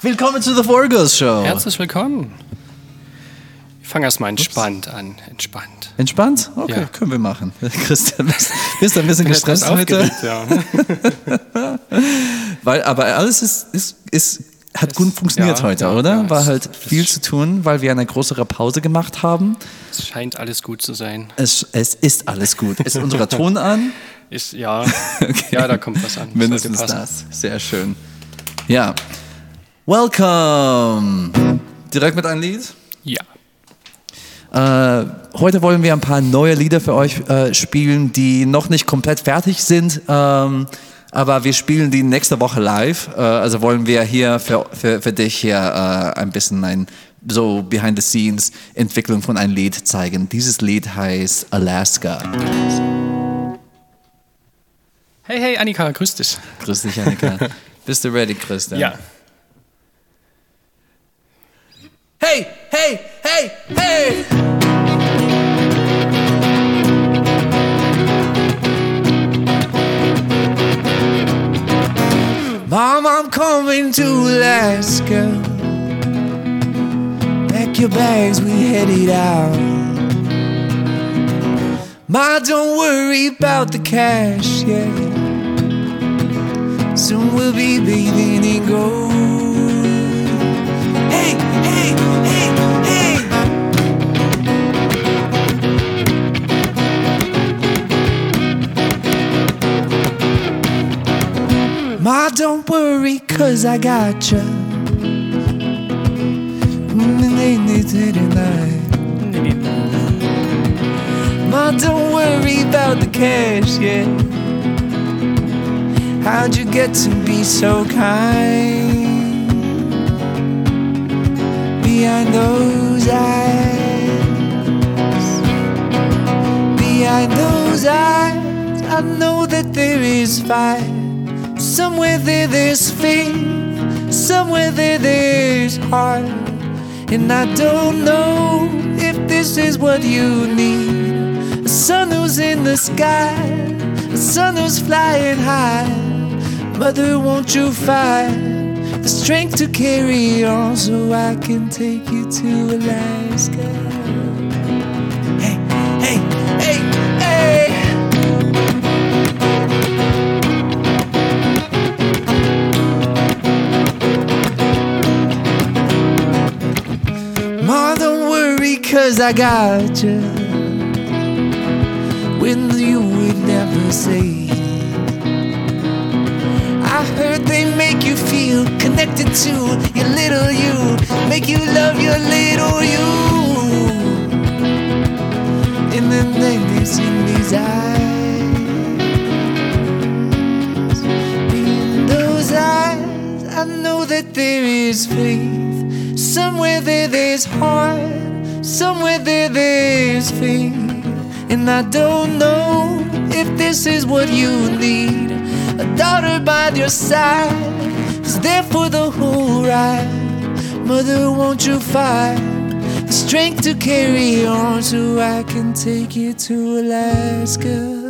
Willkommen zu The Forgos Show. Herzlich willkommen. Ich fange erstmal entspannt an. Entspannt. Entspannt? Okay, Ja. können wir machen. Christian, bist ein bisschen gestresst heute? ja. Weil, aber alles ist, ist, ist, hat gut funktioniert ja, heute, ja, oder? War es- halt es- viel zu tun, weil wir eine größere Pause gemacht haben. Es scheint alles gut zu sein. Es, es ist alles gut. Ist unser Ton an? Ist, ja, Okay. ja, da kommt was an. Mindestens das. Sehr schön. Ja. Welcome. Direkt mit einem Lied. Ja. Äh, heute wollen wir ein paar neue Lieder für euch äh, spielen, die noch nicht komplett fertig sind. Ähm, aber wir spielen die nächste Woche live. Äh, also wollen wir hier für, für, für dich hier äh, ein bisschen ein so behind the scenes Entwicklung von einem Lied zeigen. Dieses Lied heißt Alaska. Hey, hey, Annika, grüß dich. Grüß dich, Annika. Bist du ready, Christian? Ja. Hey, hey, hey, hey! Mom, I'm coming to Alaska. Pack your bags, we headed out. Ma, don't worry about the cash, yeah. Soon we'll be bathing in gold. Hey. Ma, don't worry, cause I got mm, you. Ma, don't worry about the cash, yeah. How'd you get to be so kind? Behind those eyes, behind those eyes, I know that there is fire. Somewhere there, there's faith. Somewhere there, there's heart. And I don't know if this is what you need. A sun who's in the sky, a sun who's flying high. Mother, won't you find the strength to carry on so I can take you to Alaska? Hey, hey, hey, hey! Don't worry, cause I got you. When you would never say. Make you feel connected to your little you, make you love your little you. And then there's in these eyes, in those eyes, I know that there is faith. Somewhere there, there's heart. Somewhere there, there's faith. And I don't know if this is what you need. A daughter by your side there for the whole ride. Mother, won't you find the strength to carry on so I can take you to Alaska?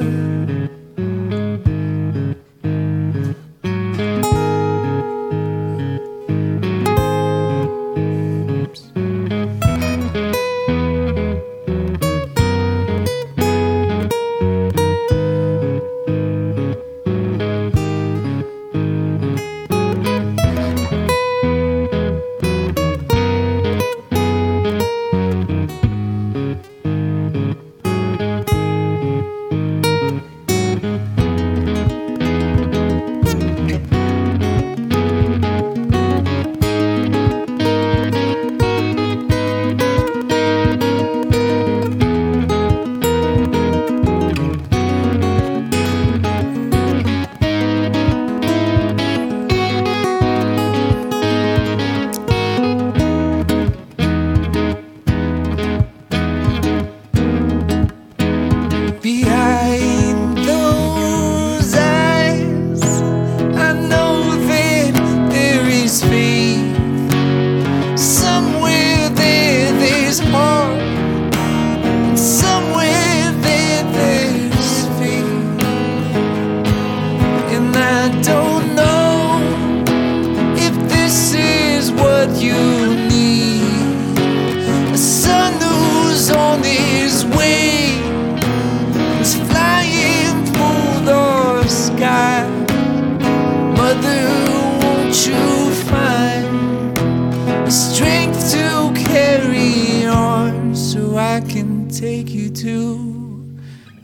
So I can take you to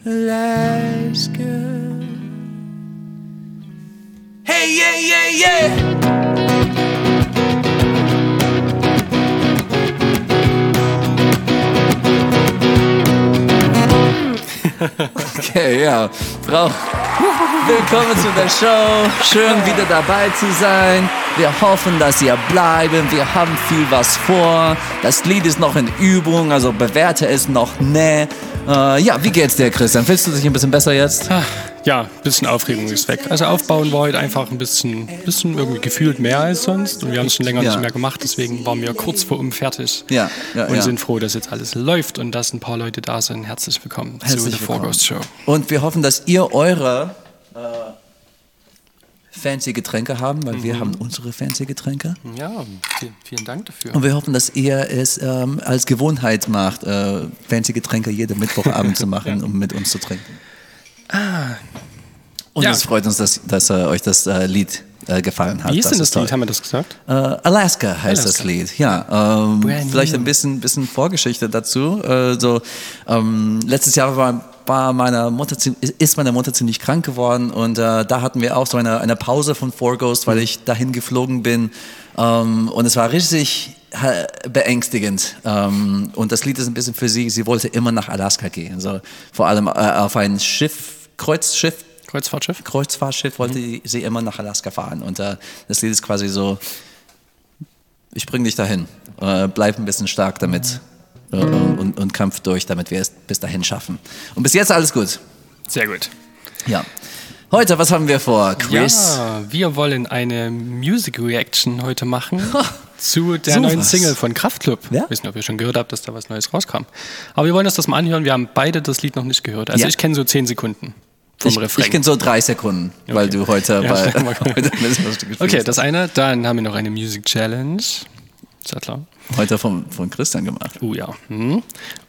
Alaska? Hey, yeah, yeah, yeah. Okay, ja. Frau, willkommen zu der Show. Schön wieder dabei zu sein. Wir hoffen, dass ihr bleiben. Wir haben viel was vor. Das Lied ist noch in Übung, also bewerte es noch ne. Äh, ja, wie geht's dir, Christian? Fühlst du dich ein bisschen besser jetzt? Ja, ein bisschen Aufregung ist weg. Also aufbauen war heute einfach ein bisschen, bisschen irgendwie gefühlt mehr als sonst. Und wir haben es schon länger Ja. nicht mehr gemacht, deswegen waren wir kurz vor um fertig. Ja, ja, und ja. sind froh, dass jetzt alles läuft und dass ein paar Leute da sind. Herzlich willkommen zu Herzlich The Four. Ghost Show. Und wir hoffen, dass ihr eure äh, fancy Getränke haben, weil Mhm. wir haben unsere fancy Getränke. Ja, vielen, vielen Dank dafür. Und wir hoffen, dass ihr es ähm, als Gewohnheit macht, äh, fancy Getränke jeden Mittwochabend zu machen, um mit uns zu trinken. Und Ja. es freut uns, dass, dass äh, euch das äh, Lied äh, gefallen hat. Wie ist denn das toll. Lied? Haben wir das gesagt? Äh, Alaska heißt das Alaska. Lied, ja. Ähm, vielleicht ein bisschen, bisschen Vorgeschichte dazu. Äh, so, ähm, letztes Jahr war, war meine Mutter, ist meine Mutter ziemlich krank geworden und äh, da hatten wir auch so eine, eine Pause von Four Ghost, weil ich dahin geflogen bin. Ähm, und es war richtig beängstigend. Ähm, und das Lied ist ein bisschen für sie. Sie wollte immer nach Alaska gehen. Also vor allem auf ein Schiff, Kreuzschiff, Kreuzfahrtschiff? Kreuzfahrtschiff wollte sie immer nach Alaska fahren. Und äh, das Lied ist quasi so, ich bring dich dahin, äh, bleib ein bisschen stark damit äh, und, und kämpf durch, damit wir es bis dahin schaffen. Und bis jetzt alles gut. Sehr gut. Ja. Heute, was haben wir vor? Chris? Ja, wir wollen eine Music Reaction heute machen zu der sowas. neuen Single von Kraftklub. Ja? Ich weiß nicht, ob ihr schon gehört habt, dass da was Neues rauskam. Aber wir wollen uns das mal anhören. Wir haben beide das Lied noch nicht gehört. Also Ja. ich kenne so zehn Sekunden vom Ich, Refrain. ich kenne so drei Sekunden, weil du heute Ja, bei heute okay, das eine. Dann haben wir noch eine Music Challenge. Ist ja klar. heute von, von Christian gemacht. Oh ja. Mhm.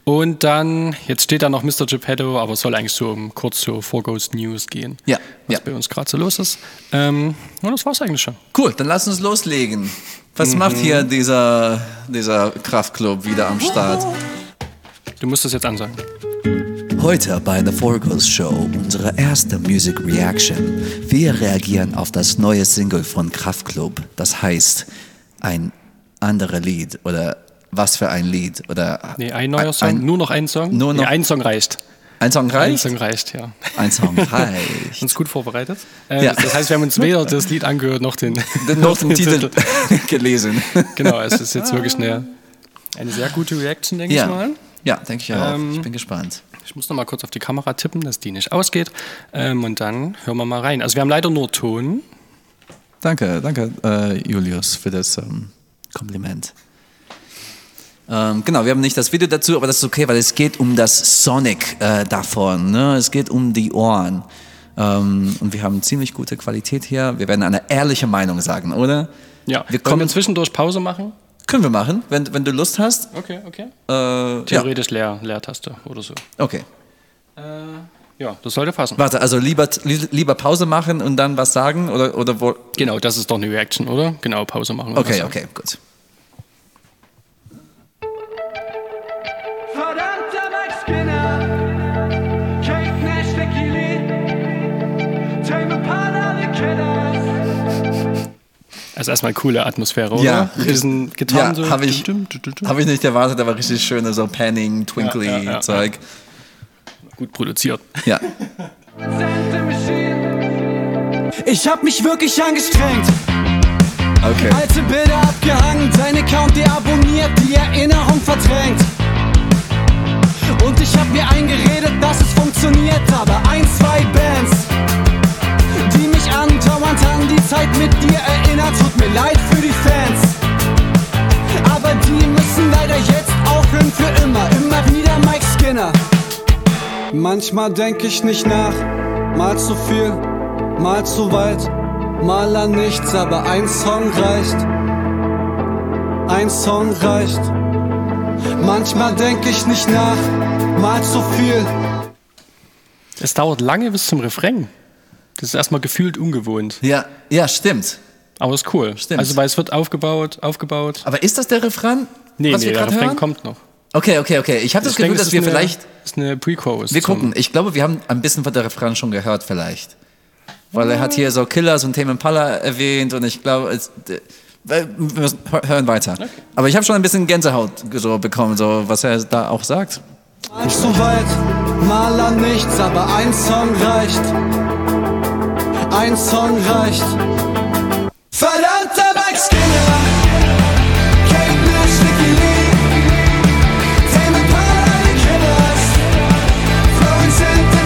Und dann, jetzt steht da noch Mr. Geppetto, aber es soll eigentlich so um kurz so Four Ghost News gehen. Ja, Was ja. bei uns gerade so los ist. Ähm, und das war's eigentlich schon. Cool, dann lass uns loslegen. Was macht hier dieser, dieser Kraftclub wieder am Start? Du musst das jetzt ansagen. Heute bei The Four Ghost Show unsere erste Music Reaction. Wir reagieren auf das neue Single von Kraftklub. Das heißt, ein anderes Lied oder was für ein Lied oder Nee, ein neuer Song. Ein, nur noch ein Song? Nur noch- nee, ein Song reicht. ein Song Ein reicht? Song reicht, ja. Ein Song reicht. Uns gut vorbereitet. Äh, Ja. Das heißt, wir haben uns weder das Lied angehört noch den, Noch den Titel gelesen. Genau, es ist jetzt wirklich eine, eine sehr gute Reaction, denke ich Ja, mal. ja denke ich auch. Ähm, ich bin gespannt. Ich muss noch mal kurz auf die Kamera tippen, dass die nicht ausgeht. Ähm, und dann hören wir mal rein. Also wir haben leider nur Ton. Danke, danke, äh, Julius, für das ähm, Kompliment. Ähm, genau, wir haben nicht das Video dazu, aber das ist okay, weil es geht um das Sonic äh, davon. Ne? Es geht um die Ohren. Ähm, und wir haben ziemlich gute Qualität hier. Wir werden eine ehrliche Meinung sagen, oder? Ja, Wir Wollen kommen, wir zwischendurch Pause machen? Können wir machen, wenn, wenn du Lust hast. Okay, okay. Äh, ja, Theoretisch Leer, Leertaste oder so. okay. Ja, das sollte passen. Warte, also lieber, li- lieber Pause machen und dann was sagen? Oder, oder wo? Genau, das ist doch eine Reaction, oder? Genau, Pause machen. und was Okay, sagen. okay, gut. Also erstmal coole Atmosphäre, oder? Ja. Mit diesen Gitarren Ja, so. habe ich, hab ich nicht erwartet, aber richtig schöne so Panning, Twinkly Ja, ja, ja, Zeug. Gut produziert. Ja. Ich hab mich wirklich angestrengt. Okay. Alte Bilder abgehangen, dein Account deabonniert, die Erinnerung verdrängt. Und ich hab mir eingeredet, dass es funktioniert, aber ein, zwei Bands, an die Zeit mit dir erinnert, tut mir leid für die Fans. Aber die müssen leider jetzt aufhören für immer, immer wieder Mike Skinner. Manchmal denk ich nicht nach, mal zu viel, mal zu weit, mal an nichts, aber ein Song reicht. ein Song reicht. Manchmal denk ich nicht nach, mal zu viel. Es dauert lange bis zum Refrain. Das ist erstmal gefühlt ungewohnt. Ja, ja, stimmt. Aber ist cool. Stimmt. Also, weil es wird aufgebaut, aufgebaut. Aber ist das der Refrain? Nee, was nee, wir der Refrain hören? kommt noch. Okay, okay, okay. Ich habe das Ich Gefühl, denke, dass wir eine- vielleicht. ist eine Pre-Chorus. Wir gucken. Ich glaube, wir haben ein bisschen von der Refrain schon gehört, vielleicht. Weil er hat hier so Killers und Tame Impala erwähnt und ich glaube, es, äh, wir müssen, hör- hören weiter. Aber ich habe schon ein bisschen Gänsehaut so bekommen, so was er da auch sagt. Nicht so weit, mal an nichts, aber ein Song reicht. Ein Song reicht. And the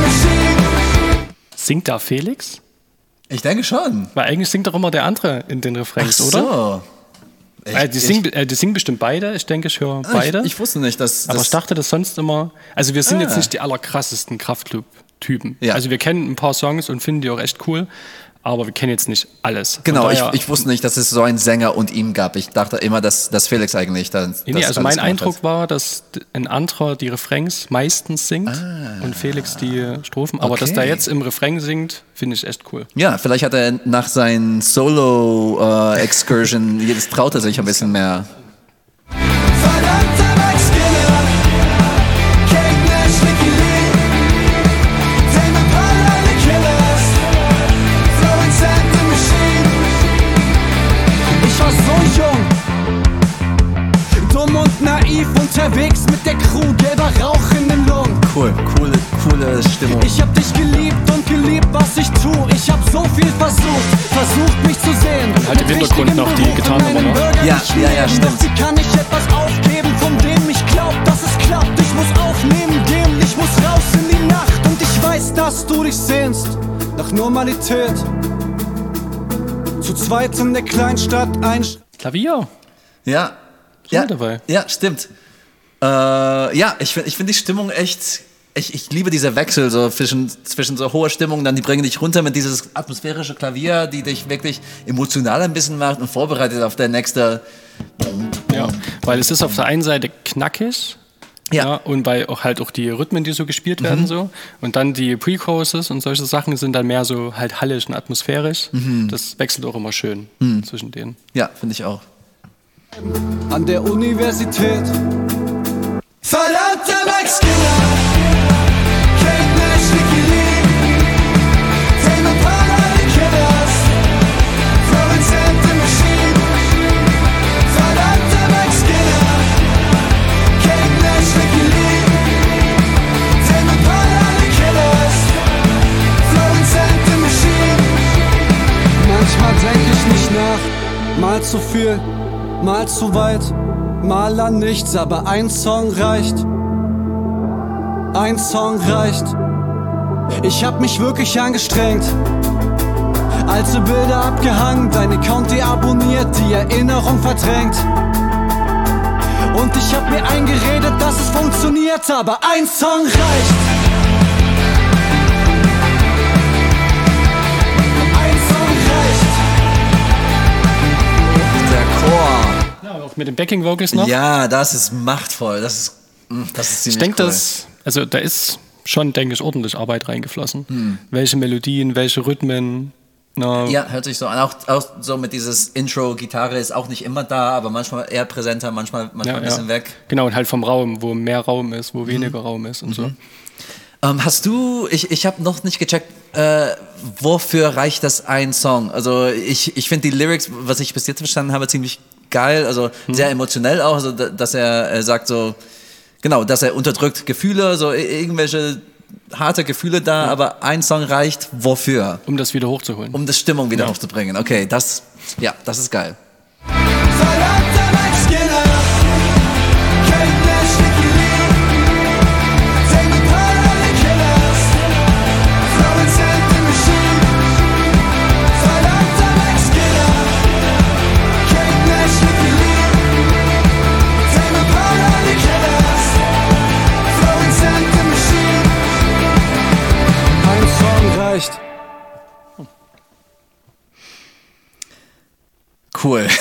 Machine. Singt da Felix? Ich denke schon. Weil eigentlich singt doch immer der andere in den Refrains, oder? So. Ich, Äh, die, singen, äh, die singen bestimmt beide. Ich denke, ich höre ich, beide. ich, ich wusste nicht, dass. aber dass ich dachte das sonst immer. Also wir sind Ah. jetzt nicht die allerkrassesten Kraftclub-Typen. Ja. Also wir kennen ein paar Songs und finden die auch echt cool, aber wir kennen jetzt nicht alles. Genau, ich, daher- ich wusste nicht, dass es so einen Sänger und ihm gab. Ich dachte immer, dass, dass Felix eigentlich dann. Nee, das also alles mein Eindruck hat. war, dass ein anderer die Refrains meistens singt und Felix die Strophen. Aber dass Ah. Okay. der jetzt im Refrain singt, finde ich echt cool. Ja, vielleicht hat er nach seinen Solo-Excursion, jetzt traut er sich ein bisschen mehr. Verdammter naiv unterwegs mit der Crew, gelber Rauch in den Lungen. Cool, coole, coole Stimmung. Ich hab dich geliebt und geliebt, was ich tu. Ich hab so viel versucht, versucht mich zu sehen. halt im Hintergrund noch die bürgerlichen Ja, ja, ja, Leben. stimmt. Doch wie kann ich etwas aufgeben, von dem ich glaub, dass es klappt? Ich muss aufnehmen, gehen, ich muss raus in die Nacht. Und ich weiß, dass du dich sehnst nach Normalität. Zu zweit in der Kleinstadt ein. Klavier. Ja. Schon Ja, dabei. ja, stimmt. Äh, ja, ich finde ich find die Stimmung echt. Ich, ich liebe dieser Wechsel so zwischen, zwischen so hoher Stimmung, dann die bringen dich runter mit dieses atmosphärische Klavier, die dich wirklich emotional ein bisschen macht und vorbereitet auf der nächste. Ja, weil es ist auf der einen Seite knackig. Ja. Ja. und weil auch halt auch die Rhythmen, die so gespielt werden, Mhm. so. Und dann die Pre-Choruses und solche Sachen sind dann mehr so halt hallig und atmosphärisch. Mhm. Das wechselt auch immer schön zwischen denen. Ja, finde ich auch. An der Universität. Verdammter Mike Skinner. Manchmal denk ich nicht nach, mal zu viel, mal zu weit, mal an nichts, aber ein Song reicht. Ein Song reicht. Ich hab mich wirklich angestrengt. Alte Bilder abgehangen, dein Account deabonniert, die Erinnerung verdrängt. Und ich hab mir eingeredet, dass es funktioniert, aber ein Song reicht. Auch mit den Backing Vocals noch. Ja, das ist machtvoll. Das ist, mm, das ist ziemlich ich denke, cool. dass, also da ist schon, denke ich, ordentlich Arbeit reingeflossen. Hm. Welche Melodien, welche Rhythmen. Na, Ja, hört sich so an. Auch, auch so mit dieses Intro, Gitarre ist auch nicht immer da, aber manchmal eher präsenter, manchmal, manchmal ja, ein bisschen ja. weg. Genau, und halt vom Raum, wo mehr Raum ist, wo weniger Mhm. Raum ist und so. Ähm, hast du, ich, ich habe noch nicht gecheckt, äh, wofür reicht das ein Song? Also ich, ich finde die Lyrics, was ich bis jetzt verstanden habe, ziemlich geil, also Mhm. sehr emotionell auch, also da- dass er äh, sagt so, genau, dass er unterdrückt Gefühle, so irgendwelche harte Gefühle da, aber ein Song reicht wofür? Um das wieder hochzuholen. Um das Stimmung wieder hochzubringen. Okay, das, ja, das ist geil. Verdammter cool.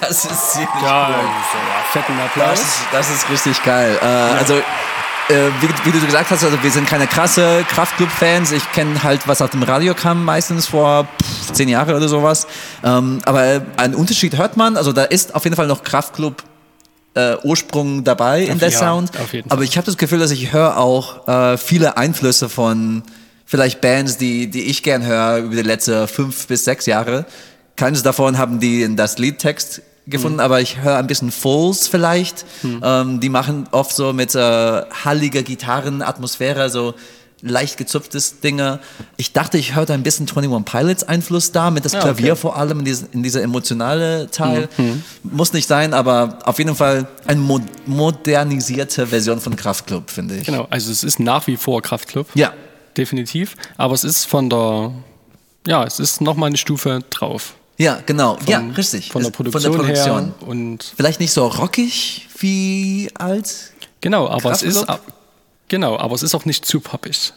Das ist ziemlich Ja, cool. ja, fetten Das Applaus. ist, das ist richtig geil. Äh, Also, äh, wie, wie du gesagt hast, also wir sind keine krasse Kraftclub-Fans. Ich kenne halt, was auf dem Radio kam, meistens vor pff, zehn Jahren oder sowas. Ähm, aber einen Unterschied hört man. Also da ist auf jeden Fall noch Kraftclub äh, Ursprung dabei in der ja, Sound. auf. Aber ich habe das Gefühl, dass ich höre auch äh, viele Einflüsse von vielleicht Bands, die, die ich gern höre über die letzten fünf bis sechs Jahre. Keines davon haben die in das Liedtext gefunden, Mhm. aber ich höre ein bisschen Foles vielleicht. Ähm, die machen oft so mit äh, halliger Gitarrenatmosphäre so leicht gezupftes Dinge. Ich dachte, ich hörte ein bisschen 21 Pilots Einfluss da, mit das Ja, Klavier okay. vor allem in, diese, in dieser emotionale Teil. Mhm. Muss nicht sein, aber auf jeden Fall eine mo modernisierte Version von Kraftklub, finde ich. Genau, also es ist nach wie vor Kraftclub. Ja, Definitiv. Aber es ist von der, ja, es ist nochmal eine Stufe drauf. Ja, genau. ja, Von- richtig. Von der Ist- Produktion, her. Und Vielleicht nicht so rockig wie alt. genau, aber es ist, genau, aber es ist auch nicht zu poppig.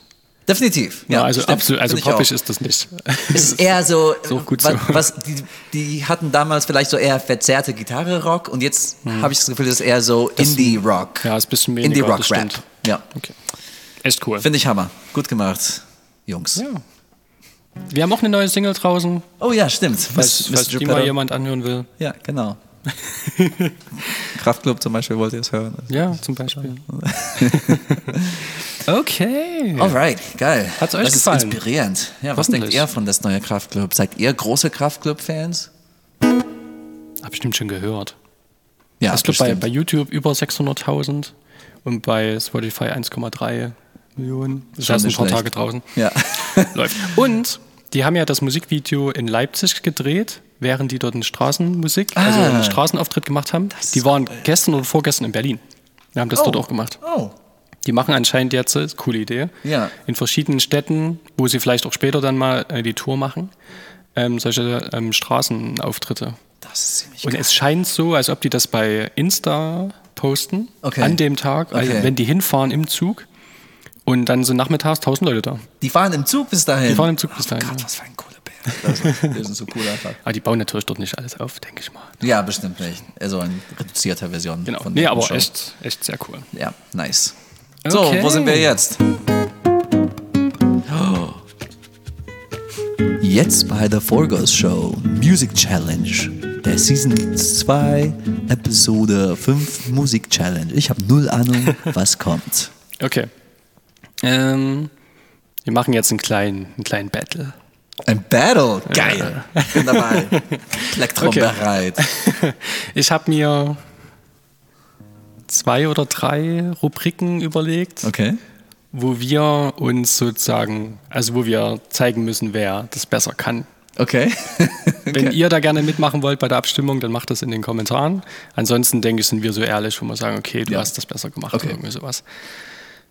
Definitiv. Ja, also stimmt. absolut, also poppig ist das nicht. Es ist eher so, auch gut was, so. was die, die hatten damals vielleicht so eher verzerrte Gitarre-Rock und jetzt habe ich das Gefühl, das ist eher so Indie-Rock. Hm. Ja, ist ein bisschen weniger, Indie-Rock-Rap. Ja, Okay. Echt cool. finde ich Hammer. Gut gemacht, Jungs. Ja. Wir haben auch eine neue Single draußen, Oh ja, stimmt. falls, falls die mal jemand anhören will. Ja, genau. Kraftclub zum Beispiel wollt ihr es hören. Ja, zum Beispiel. okay. Alright, geil. Hat's euch das gefallen? ist inspirierend. Ja, was denkt ihr von das neue Kraftclub? Seid ihr große Kraftclub-Fans? Hab bestimmt schon gehört. Ja, ich glaube bei, bei YouTube über 600.000 und bei Spotify 1,3 Millionen. Das ist ein paar. Tage draußen. Ja. Läuft. Und die haben ja das Musikvideo in Leipzig gedreht, während die dort eine Straßenmusik, also Ah. einen Straßenauftritt gemacht haben. Die waren gestern oder vorgestern in Berlin. Wir haben das dort auch gemacht. Oh. Die machen anscheinend jetzt, coole Idee, Ja. in verschiedenen Städten, wo sie vielleicht auch später dann mal äh, die Tour machen, ähm, solche ähm, Straßenauftritte. Das ist ziemlich Und geil. es scheint so, als ob die das bei Insta posten, Okay. an dem Tag, also Okay. wenn die hinfahren im Zug. Und dann sind nachmittags 1000 Leute da. Die fahren im Zug bis dahin. Die fahren im Zug bis dahin. Gott, was für ein cooler. Das ist, die sind so cool einfach. Aber die bauen natürlich dort nicht alles auf, denke ich mal. Ja, bestimmt nicht. Also eine reduzierte Version Genau. von Nee, aber Show. echt, echt sehr cool. Ja, nice. So, Okay. wo sind wir jetzt? Oh. Jetzt bei der Vollgas Show Music Challenge. Der Season 2, Episode 5 Musik Challenge. Ich habe null Ahnung, was kommt. Okay. Ähm, wir machen jetzt einen kleinen, einen kleinen Battle. Ein Battle, geil. Bin dabei. Plektrum Okay. bereit. Ich habe mir zwei oder drei Rubriken überlegt, Okay. wo wir uns sozusagen, also wo wir zeigen müssen, wer das besser kann. Okay. Wenn ihr da gerne mitmachen wollt bei der Abstimmung, dann macht das in den Kommentaren. Ansonsten denke ich, sind wir so ehrlich, wo wir sagen, okay, du Ja. hast das besser gemacht Okay. oder irgendwie sowas.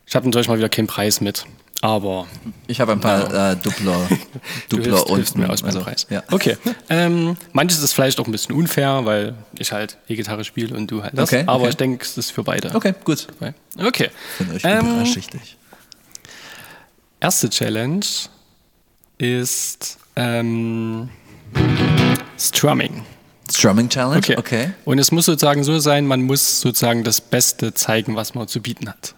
Ich habe natürlich mal wieder keinen Preis mit, aber Ich habe ein paar äh, Duplo, du Duplo hilfst, hilfst unten. mir aus also, Preis. Ja. Okay. Ähm, manches ist vielleicht auch ein bisschen unfair, weil ich halt E-Gitarre spiele und du halt das. Okay, aber okay. ich denke, es ist für beide. Okay, gut. Okay. Bin euch Ähm, überraschig. erste Challenge ist ähm, Strumming. Strumming Challenge? Okay. okay. Und es muss sozusagen so sein, man muss sozusagen das Beste zeigen, was man zu bieten hat.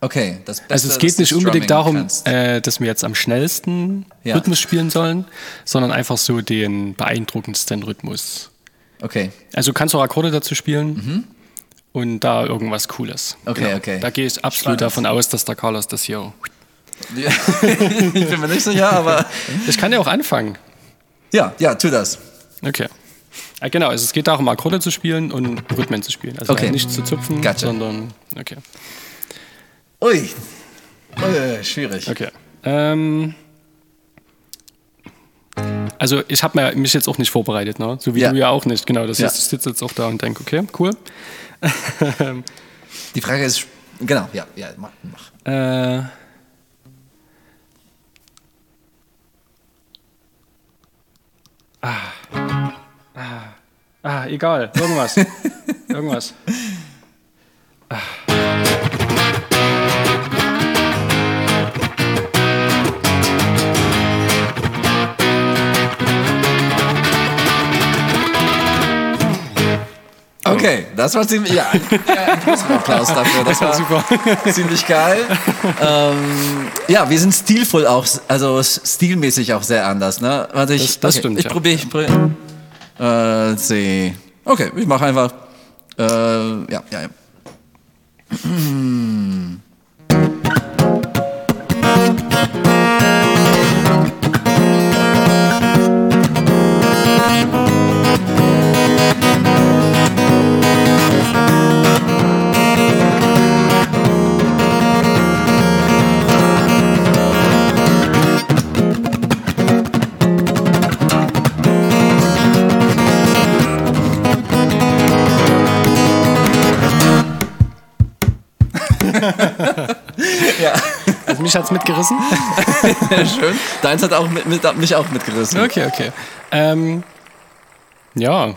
Okay, das Beste, Also es geht nicht unbedingt darum, äh, dass wir jetzt am schnellsten Ja. Rhythmus spielen sollen, sondern einfach so den beeindruckendsten Rhythmus. Okay, Also du kannst auch Akkorde dazu spielen und da irgendwas Cooles. Mhm. Genau. Okay, okay. Da gehe ich absolut Spannend. davon aus, dass der Carlos das hier. Ich bin mir nicht sicher, aber Ich kann ja auch anfangen. ja, ja, tu das. Okay. Ja, genau, also es geht darum, Akkorde zu spielen und Rhythmen zu spielen. Also Okay. nicht zu zupfen, Gotcha. sondern. Okay. Ui. Ui, schwierig. Okay. Ähm, also ich habe mich jetzt auch nicht vorbereitet, ne? so wie Ja. du ja auch nicht. Genau, das Ja. heißt, ich sitze jetzt auch da und denke, okay, cool. Die Frage ist, genau, ja, ja, mach, mach. Äh, ah. Ah. ah, egal, irgendwas. irgendwas. Okay, das war ziemlich, ja, ja ein großen Applaus dafür. Das war Super. ziemlich geil. ähm, ja, wir sind stilvoll auch, also stilmäßig auch sehr anders, ne? Warte, ich, Das- das okay, stimmt, Ich ja. probiere, ich probiere. Äh, C. Okay, ich mache einfach, äh, ja, ja, ja. ja. Also mich hat's mitgerissen. Schön. Deins hat auch mit, mit, mich auch mitgerissen. Okay, okay. Ähm, ja.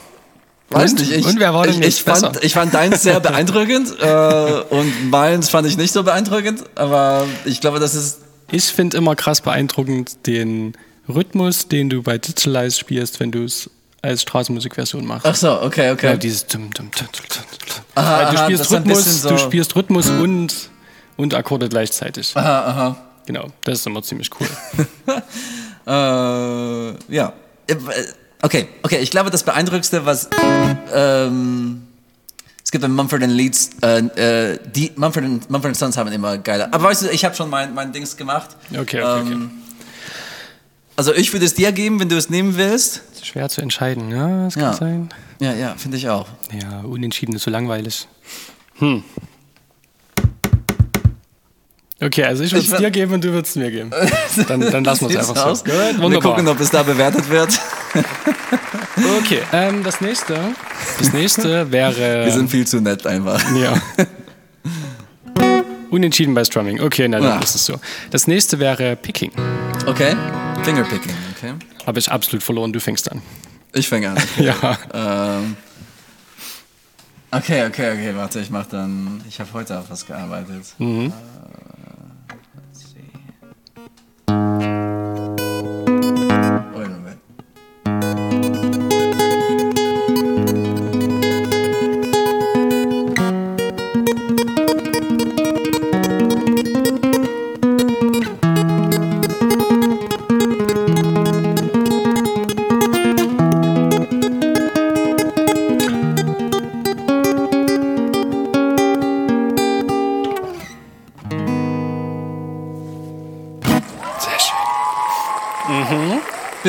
Weiß Und? nicht, ich, Und wer war denn ich, ich, fand, besser? ich fand deins sehr beeindruckend äh, und meins fand ich nicht so beeindruckend, aber ich glaube, das ist. Ich finde immer krass beeindruckend den Rhythmus, den du bei Digitalize spielst, wenn du es als Straßenmusikversion machst. Ach so, okay, okay. Ja, dieses tum, tum, tum. Aha, du spielst Rhythmus, so- du spielst Rhythmus und, und Akkorde gleichzeitig. Aha, aha. Genau, das ist immer ziemlich cool. Äh, ja. Äh, Okay, okay, ich glaube, das Beeindruckendste, was. Ähm, es gibt bei Mumford Leeds, äh, äh, die Mumford Mumford Sons haben immer geile. Aber weißt du, ich habe schon mein, mein Dings gemacht. Okay, okay, okay. Also ich würde es dir geben, wenn du es nehmen willst. Schwer zu entscheiden, ja, das kann Ja. sein. Ja, ja, finde ich auch. Ja, unentschieden ist so langweilig. Hm. Okay, also ich würde es dir geben und du würdest es mir geben. Dann, dann lassen wir es einfach aus? so. Gut, Wir wunderbar. gucken, ob es da bewertet wird. Okay, ähm, das nächste, das nächste wäre... Wir sind viel zu nett einfach. Ja. Unentschieden bei Strumming. Okay, na dann Ja. ist es so. Das nächste wäre Picking. Okay? Fingerpicking, okay. Habe ich absolut verloren, du fängst an. Ich fange an. Ja. Ähm, okay, okay, okay, warte, ich mach dann. Ich habe heute auf was gearbeitet. Mhm. Äh,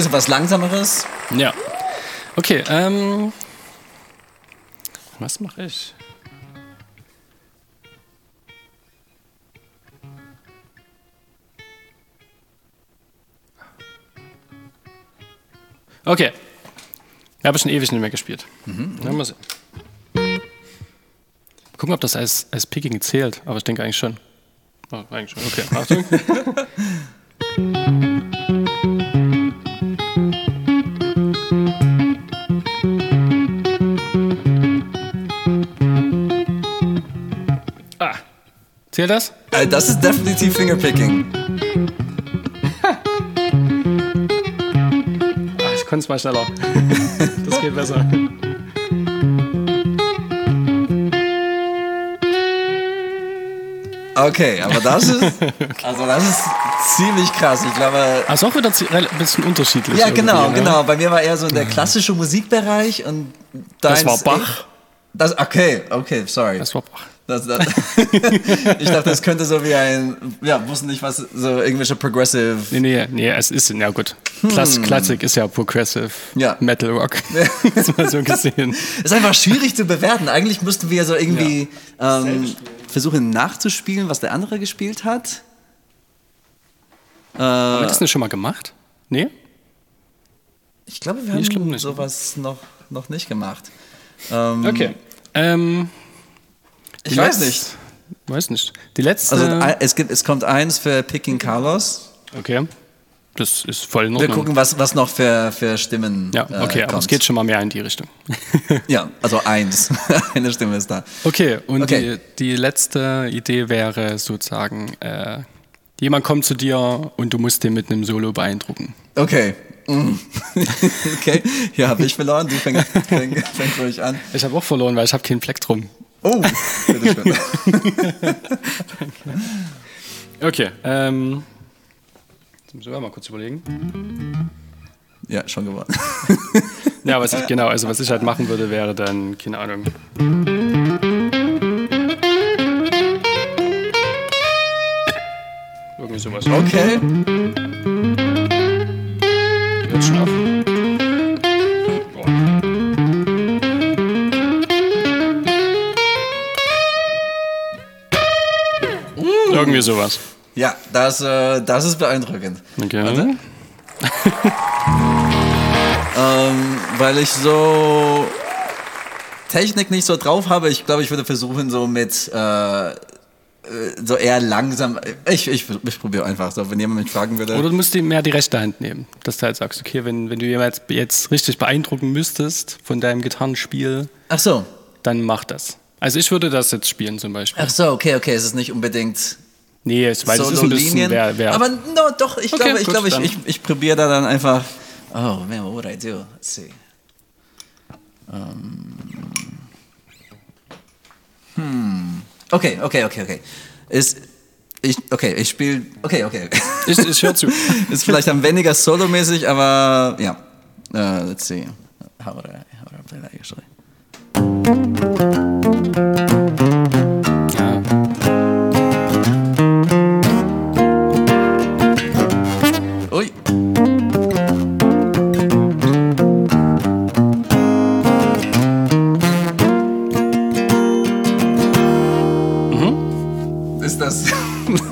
Bisschen was Langsameres. Ja. Okay, ähm. Was mache ich? Okay. Habe ich schon ewig nicht mehr gespielt. Ja, mal sehen. Gucken, ob das als, als Picking zählt, aber ich denke eigentlich schon. Oh, eigentlich schon. Okay, Achtung. Zählt das? Äh, das ist definitiv Fingerpicking. Ah, ich konnte es mal schneller. das geht besser. Okay, aber das ist. Also, das ist ziemlich krass. Ich glaube. Also auch wieder ein bisschen unterschiedlich. Ja, genau, ne? genau. Bei mir war eher so in der klassische Musikbereich und Das war Bach. Das, okay, okay, sorry. Das war Bach. Das, das, ich dachte, das könnte so wie ein, ja, wusste nicht, was, so irgendwelche Progressive. Nee, nee, nee, es ist, ja gut. Klass, Klassik ist ja Progressive Ja. Metal Rock. das mal so gesehen. Ist einfach schwierig zu bewerten. Eigentlich müssten wir so irgendwie ähm, versuchen nachzuspielen, was der andere gespielt hat. Haben wir das nicht schon mal gemacht? Nee? Ich glaube, wir haben nicht. sowas noch, noch nicht gemacht. Ähm, Okay. Ähm, Ich weiß nicht. Weiß nicht. Die letzte. Also ein- es, gibt, es kommt eins für Picking Carlos. okay. Das ist voll in Wir Ordnung. gucken, was, was noch für, für Stimmen Ja, äh, okay, aber kommt. es geht schon mal mehr in die Richtung. Ja, also eins. Eine Stimme ist da. Okay, und Okay. Die, die letzte Idee wäre sozusagen, äh, jemand kommt zu dir und du musst den mit einem Solo beeindrucken. Okay. Okay, hier habe ich verloren. Du fängst fäng, fäng ruhig an. Ich habe auch verloren, weil ich habe kein Plektrum. Oh, bitteschön. Okay, ähm. Jetzt müssen wir mal kurz überlegen. ja, schon gewonnen. Ja, was ich, genau, also was ich halt machen würde, wäre dann, keine Ahnung. Irgendwie sowas. Okay. Sowas. Ja, das, äh, das ist beeindruckend. Okay. Warte. ähm, weil ich so Technik nicht so drauf habe, ich glaube, ich würde versuchen, so mit äh, äh, so eher langsam. Ich, ich, ich probiere einfach so, wenn jemand mich fragen würde. Oder du musst dir mehr die rechte Hand nehmen. Dass du halt sagst, okay, wenn, wenn du jemals jetzt richtig beeindrucken müsstest von deinem Gitarrenspiel, Ach so. dann mach das. Also ich würde das jetzt spielen zum Beispiel. Ach so, okay, okay, es ist nicht unbedingt Nee, ich weiß, es ist ein bisschen wer, wer. Aber no, doch, ich Okay, glaube, ich, gut, glaube, ich, ich, ich probiere da dann einfach. Oh man, what would I do? Let's see. Um, hm. Okay, okay, okay, okay. Ist, ich, okay, ich spiele. Okay, okay. ich, ich höre zu. Ist vielleicht dann weniger solomäßig, aber ja. Uh, let's see. How would I, how would I play that usually?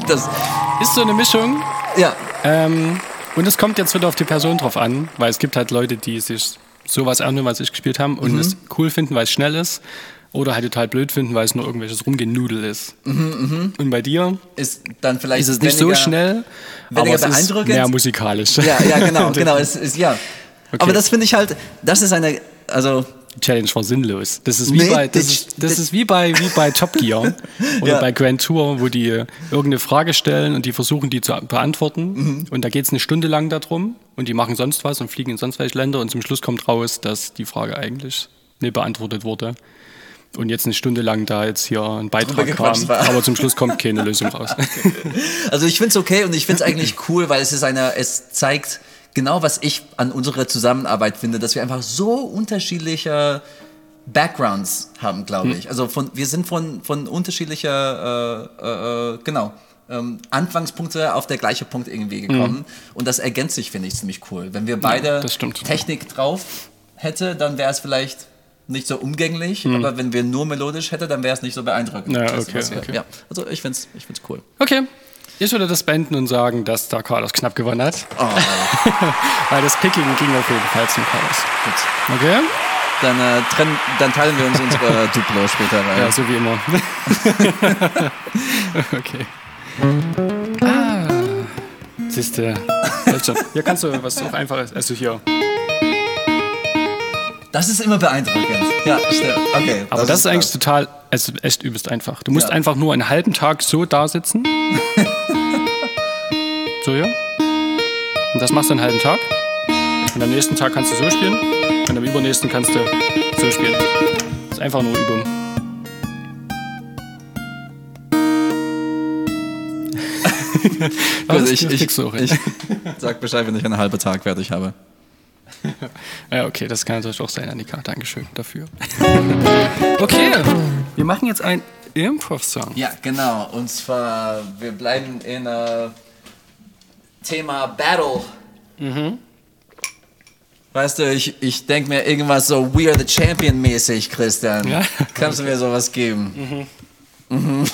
Das, Ist so eine Mischung. ja, Ähm, und es kommt jetzt wieder auf die Person drauf an, weil es gibt halt Leute, die sich sowas anhören, was ich gespielt haben und es cool finden, weil es schnell ist. Oder halt total blöd finden, weil es nur irgendwelches Rumgenudel ist. Und bei dir ist dann vielleicht ist es nicht so weniger- schnell, aber es ist mehr musikalisch. Ja, ja, genau, genau, es ist, ja. Aber das finde ich halt, das ist eine, also, Challenge war sinnlos. Das ist wie Nee, bei, das, das- ist, das ist wie bei, wie bei Top Gear oder Ja. bei Grand Tour, wo die irgendeine Frage stellen und die versuchen, die zu beantworten. Mhm. Und da geht es eine Stunde lang darum und die machen sonst was und fliegen in sonst welche Länder und zum Schluss kommt raus, dass die Frage eigentlich nicht beantwortet wurde. Und jetzt eine Stunde lang da jetzt hier ein Beitrag kam, war. aber zum Schluss kommt keine Lösung raus. also ich finde es okay und ich finde es eigentlich cool, weil es ist eine, es zeigt genau, was ich an unserer Zusammenarbeit finde, dass wir einfach so unterschiedliche Backgrounds haben, glaube ich. Also von, wir sind von, von unterschiedlicher, äh, äh, äh, genau, ähm, Anfangspunkte auf der gleiche Punkt irgendwie gekommen. Und das ergänzt sich, finde ich, ziemlich cool. Wenn wir beide stimmt. Technik drauf hätte, dann wäre es vielleicht nicht so umgänglich, aber wenn wir nur melodisch hätte, dann wäre es nicht so beeindruckend. Ja, okay, okay. ja. Also ich finde es ich find's cool. Okay. Ich würde das beenden und sagen, dass da Carlos knapp gewonnen hat. Oh, Weil das Picking ging auf jeden Fall zum Carlos. gut. Okay? Dann, äh, trennen, dann teilen wir uns unsere Duplo später. Weil Ja, so wie immer. okay. Ah. Siehste. Also, hier kannst du was auch einfaches. Also hier. Das ist immer beeindruckend. Ja, stimmt. Okay. Aber das, ist eigentlich total, also echt übelst einfach. Du musst Ja. einfach nur einen halben Tag so da sitzen. so hier. Und das machst du einen halben Tag. Und am nächsten Tag kannst du so spielen. Und am übernächsten kannst du so spielen. Das ist einfach nur Übung. Das ich, ich, ich sag Bescheid, wenn ich einen halben Tag fertig habe. Ja, okay, das kann natürlich auch sein, Annika. Dankeschön dafür. okay, wir machen jetzt einen Improv-Song. Ja, genau. Und zwar, wir bleiben in äh, Thema Battle. Mhm. Weißt du, ich, ich denke mir irgendwas so We Are the Champion mäßig, Christian. Ja. Kannst du mir sowas geben?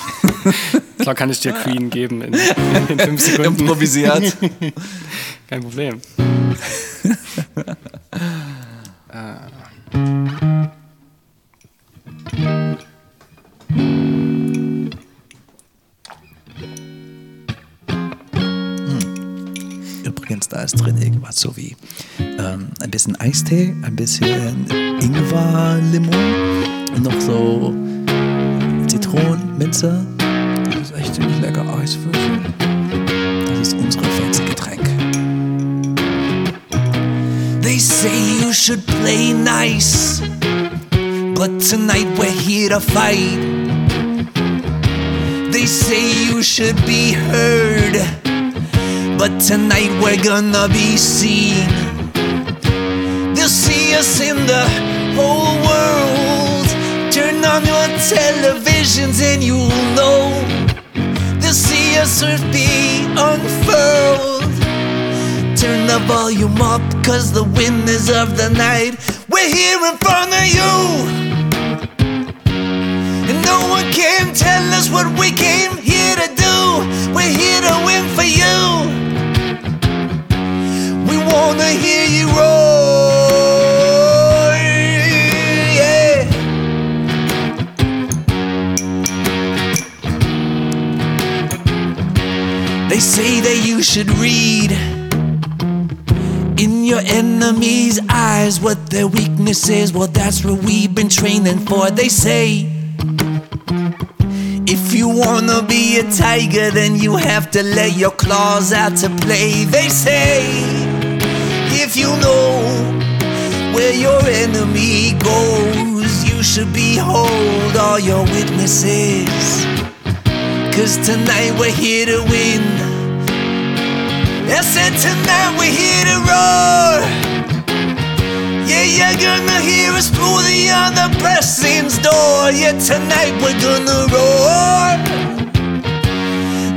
Klar kann ich dir Queen geben in, in fünf Sekunden. Improvisiert. Kein Problem. Übrigens, da ist drin irgendwas so wie ähm, ein bisschen Eistee, ein bisschen Ingwer-Limon und noch so Zitronen, Minze. Das ist echt ziemlich lecker Eiswürfel. Say you should play nice, but tonight we're here to fight. They say you should be heard, but tonight we're gonna be seen. They'll see us in the whole world. Turn on your televisions and you'll know. They'll see us earth be unfurled. Turn the volume up, cause the winners of the night, we're here in front of you. And no one can tell us what we came here to do. We're here to win for you. We wanna hear you roar. Yeah. They say that you should read your enemy's eyes what their weakness is. Well, that's what we've been training for. They say if you wanna be a tiger, then you have to let your claws out to play. They say if you know where your enemy goes, you should behold all your witnesses. Cause tonight we're here to win. I said tonight we're here to roar. Yeah, you're gonna hear us through the other pressing's door. Yeah, tonight we're gonna roar.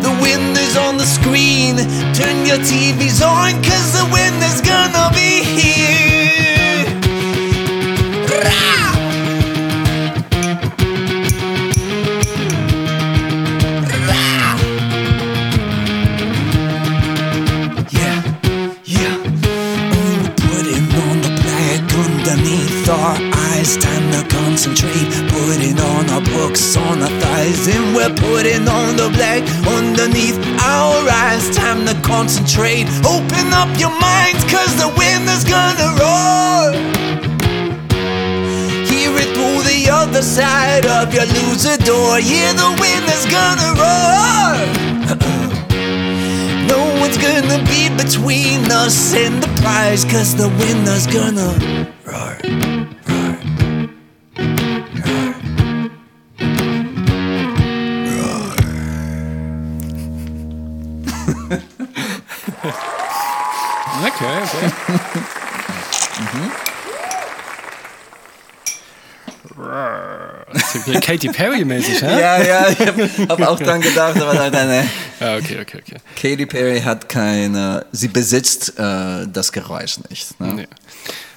The winner's on the screen. Turn your TVs on, cause the winner's gonna be here. Concentrate. Putting on our books on our thighs. And we're putting on the black underneath our eyes. Time to concentrate. Open up your minds, cause the winner's gonna roar. Hear it through the other side of your loser door. Yeah, the wind winner's gonna roar. Uh-uh. No one's gonna be between us and the prize, cause the winner's gonna roar, Okay, okay. Das ist ja Katy Perry-mäßig, hä? Ja, ja, ich habe hab auch dran gedacht, aber leider ne. Ja, okay, okay, okay. Katy Perry hat keine, sie besitzt äh, das Geräusch nicht. Ne? Nee.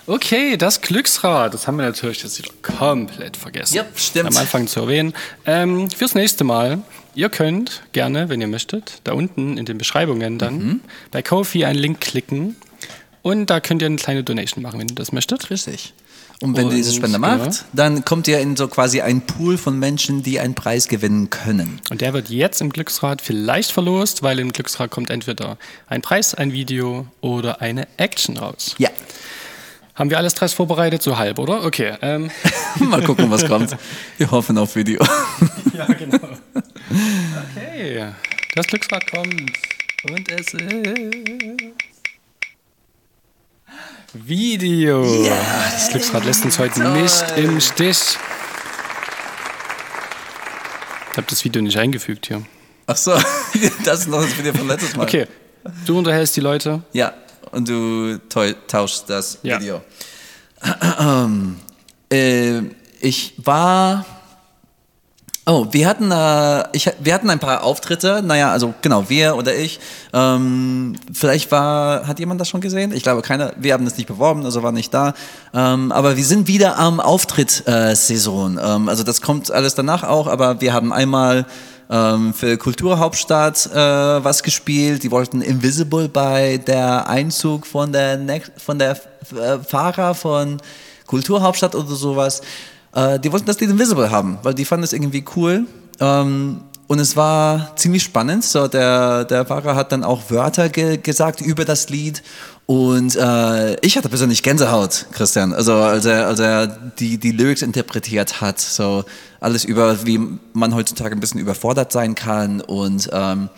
Okay, das Glücksrad, das haben wir natürlich jetzt wieder komplett vergessen. Ja, stimmt. Am Anfang zu erwähnen. Ähm, fürs nächste Mal, ihr könnt gerne, wenn ihr möchtet, da unten in den Beschreibungen dann Mhm. bei Kofi einen Link klicken und da könnt ihr eine kleine Donation machen, wenn ihr das möchtet. Richtig. Und wenn ihr diese Und, Spende genau. macht, dann kommt ihr in so quasi einen Pool von Menschen, die einen Preis gewinnen können. Und der wird jetzt im Glücksrad vielleicht verlost, weil im Glücksrad kommt entweder ein Preis, ein Video oder eine Action raus. Ja. Haben wir alles Stress vorbereitet? So halb, oder? Okay. Ähm. Mal gucken, was kommt. Wir hoffen auf Video. Ja, genau. Okay, das Glücksrad kommt. Und es ist. Video. Das Glücksrad lässt uns heute nicht im Stich. Ich habe das Video nicht eingefügt hier. Ach so, das ist noch das Video von letztes Mal. Okay, du unterhältst die Leute. Ja, und du tau- tauschst das Ja. Video. äh, ich war. Oh, wir hatten, äh, ich, wir hatten ein paar Auftritte. Naja, also genau, wir oder ich. Ähm, vielleicht war, hat jemand das schon gesehen? Ich glaube, keiner. Wir haben das nicht beworben, also war nicht da. Ähm, aber wir sind wieder am Auftritt-Saison. ähm, also das kommt alles danach auch, aber wir haben einmal ähm, für Kulturhauptstadt äh, was gespielt. Die wollten Invisible bei der Einzug von der, Next, von der äh, Fahrer von Kulturhauptstadt oder sowas. Äh, die wollten das Lied Invisible haben, weil die fanden es irgendwie cool. Ähm, und es war ziemlich spannend. So, der, der Fahrer hat dann auch Wörter ge gesagt über das Lied. Und äh, ich hatte persönlich Gänsehaut, Christian. Also als er, als er die, die Lyrics interpretiert hat, so alles über, wie man heutzutage ein bisschen überfordert sein kann und ähm,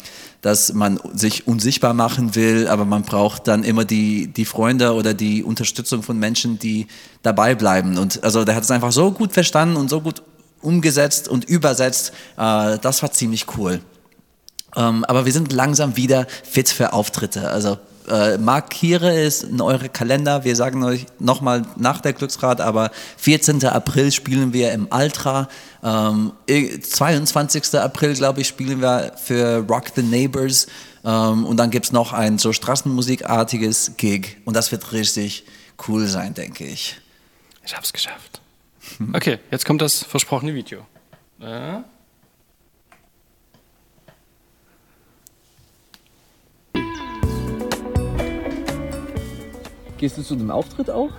dass man sich unsichtbar machen will, aber man braucht dann immer die, die Freunde oder die Unterstützung von Menschen, die dabei bleiben. Und also der hat es einfach so gut verstanden und so gut umgesetzt und übersetzt. Äh, das war ziemlich cool. Ähm, aber wir sind langsam wieder fit für Auftritte. Also äh, markiere es in eure Kalender. Wir sagen euch nochmal nach der Glücksrad, aber 14. April spielen wir im Altra. Ähm, 22. April, glaube ich, spielen wir für Rock the Neighbors. Ähm, und dann gibt es noch ein so Straßenmusikartiges Gig. Und das wird richtig cool sein, denke ich. Ich hab's geschafft. Okay, jetzt kommt das versprochene Video. Äh. Gehst du zu dem Auftritt auch?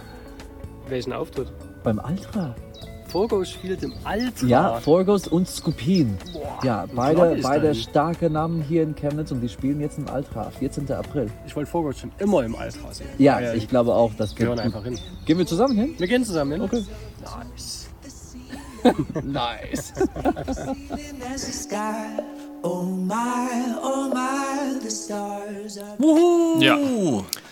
Welchen Auftritt? Beim Altra? Forgo spielt im Alter. Ja, Forgos und Skupin. ja, wie beide, beide starke Namen hier in Chemnitz und die spielen jetzt im Altra, 14. April. Ich wollte Forgo schon immer im Alter sehen. Ja, Ja, ich glaube auch, das Wir geht hören gut. einfach hin. Gehen wir zusammen hin? Wir gehen zusammen hin. Okay. Nice. Nice. As the sky, oh my, oh my, the stars are. Ja.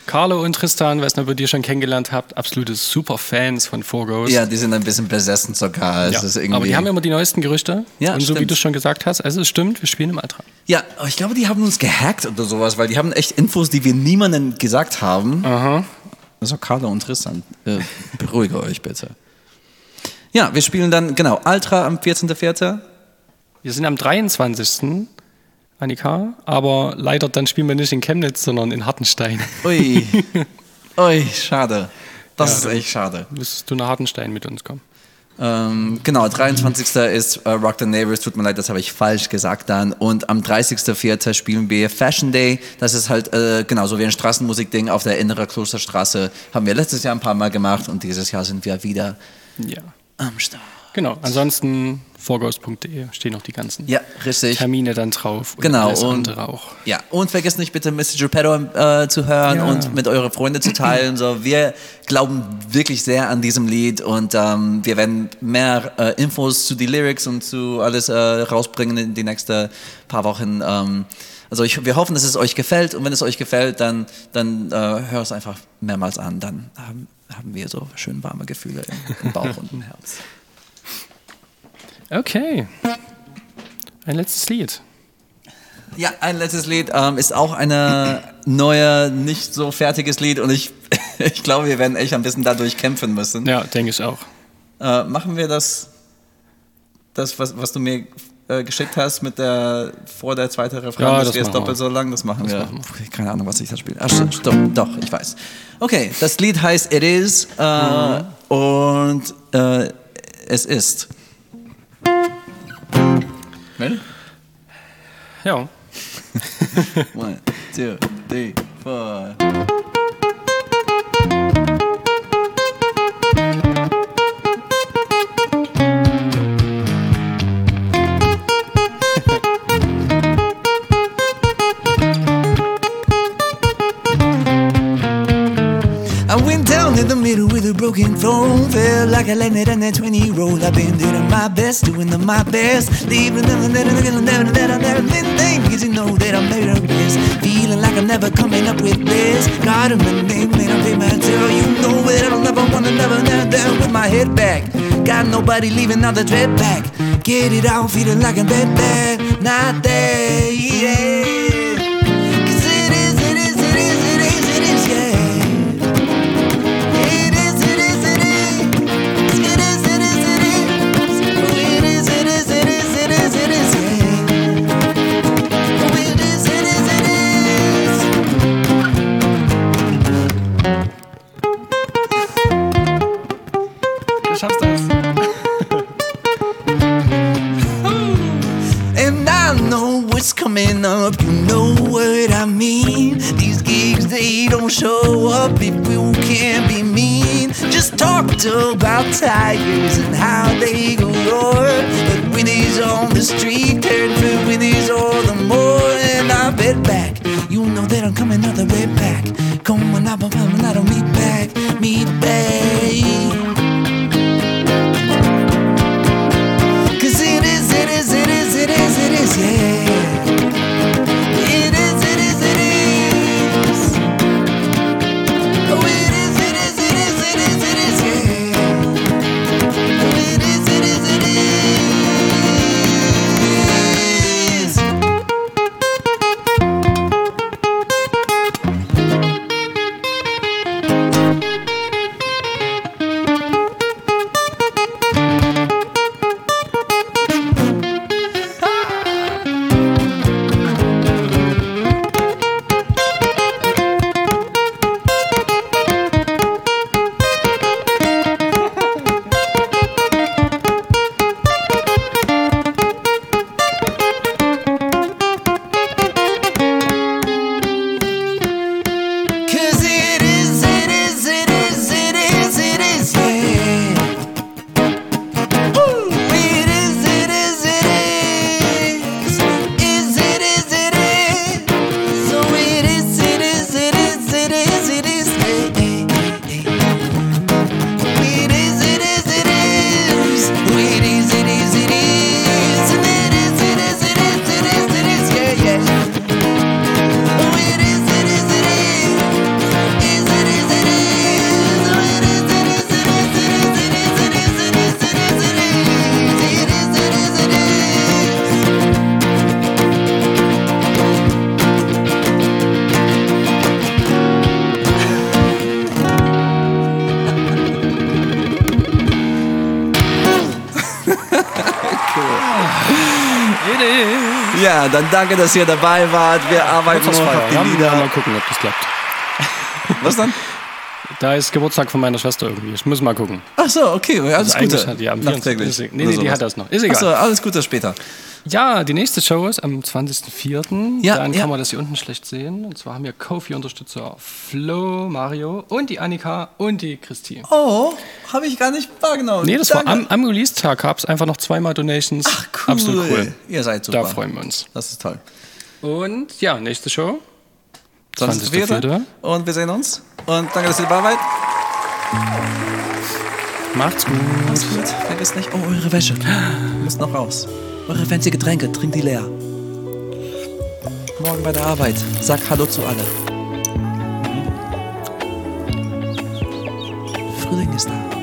Carlo und Tristan, wer es noch bei dir schon kennengelernt habt, absolute super Fans von Forgos. Ja, die sind ein bisschen besessen sogar. Es Ja. ist irgendwie Aber die haben immer die neuesten Gerüchte. Ja, und so wie stimmt. du schon gesagt hast, also es stimmt, wir spielen im Altra. Ja, ich glaube, die haben uns gehackt oder sowas, weil die haben echt Infos, die wir niemandem gesagt haben. Aha. Also Carlo und Tristan, äh, beruhige euch bitte. Ja, wir spielen dann, genau, Altra am 14.04. Wir sind am 23. Annika, aber leider dann spielen wir nicht in Chemnitz, sondern in Hartenstein. Ui, ui, schade. Das ist echt schade. Müsstest du nach Hartenstein mit uns kommen. Ähm, genau, 23. ist äh, Rock the Neighbors, tut mir leid, das habe ich falsch gesagt dann. Und am 30.04. spielen wir Fashion Day. Das ist halt äh, genau so wie ein Straßenmusikding auf der Innere Klosterstraße. Haben wir letztes Jahr ein paar Mal gemacht und dieses Jahr sind wir wieder Ja. Am Start. Genau. Ansonsten forgos.de stehen noch die ganzen Ja. Termine dann drauf. Und Genau, alles und- andere auch. Ja, und vergesst nicht bitte Mr. Geppetto äh, zu hören Ja. und mit euren Freunden zu teilen. So, wir glauben wirklich sehr an diesem Lied und ähm, wir werden mehr äh, Infos zu die Lyrics und zu alles äh, rausbringen in die nächsten paar Wochen. Ähm, also ich, wir hoffen, dass es euch gefällt und wenn es euch gefällt, dann, dann äh, hör es einfach mehrmals an. Dann haben, haben wir so schön warme Gefühle im, im Bauch und im Herz. Okay. Ein letztes Lied. Ja, ein letztes Lied ähm, ist auch eine neue, nicht so fertiges Lied und ich, ich glaube, wir werden echt ein bisschen dadurch kämpfen müssen. Ja, denke ich auch. Äh, machen wir das, das was, was du mir äh, geschickt hast mit der vor der zweiten Refrain, Ja, das das wäre machen doppelt wir. so lang, das machen wir. machen wir. Okay, keine Ahnung, was ich da spiele. Ach, st- stopp, doch, ich weiß. Okay, das Lied heißt It Is äh, und äh, es ist. Ready? Ja. One, two, three, four. Went down in the middle with a broken phone. Felt like I landed on that 20 roll. I've been doing my best, doing the my best. Leaving them, never, never, never, never, never been things. You know that I'm made of this. Feeling like I'm never coming up with this. Got a name, made up my tell you know that I don't never wanna, never, never, down with my head back. Got nobody leaving out the dread back. Get it out, feeling like I'm dead back. Not there, yeah. Ja, dann danke, dass ihr dabei wart. Wir arbeiten noch auf die Ja, Lieder. mal gucken, ob das klappt. Was dann? Da ist Geburtstag von meiner Schwester irgendwie. Ich muss mal gucken. Ach so, okay, alles Also Gute. hat die am Nachträglich. 24. Nee, nee, die hat das noch. Ist egal. Ach so, alles Gute später. Ja, die nächste Show ist am 20.04. Ja, Dann ja. kann man das hier unten schlecht sehen. Und zwar haben wir Kofi-Unterstützer Flo, Mario und die Annika und die Christine. Oh, habe ich gar nicht wahrgenommen. Nee, das Danke. war am, am Release-Tag gab es einfach noch zweimal Donations. Ach, cool. Absolut cool. Ihr seid super. Da freuen wir uns. Das ist toll. Und ja, nächste Show. 20.04. 20.04.. Und wir sehen uns. Und danke, dass ihr dabei wart. Macht's gut. Macht's gut. Vergesst nicht, oh, eure Wäsche. Ihr müsst noch raus. Eure fancy Getränke, trinkt die leer. Morgen bei der Arbeit. Sag Hallo zu alle. Frühling ist da.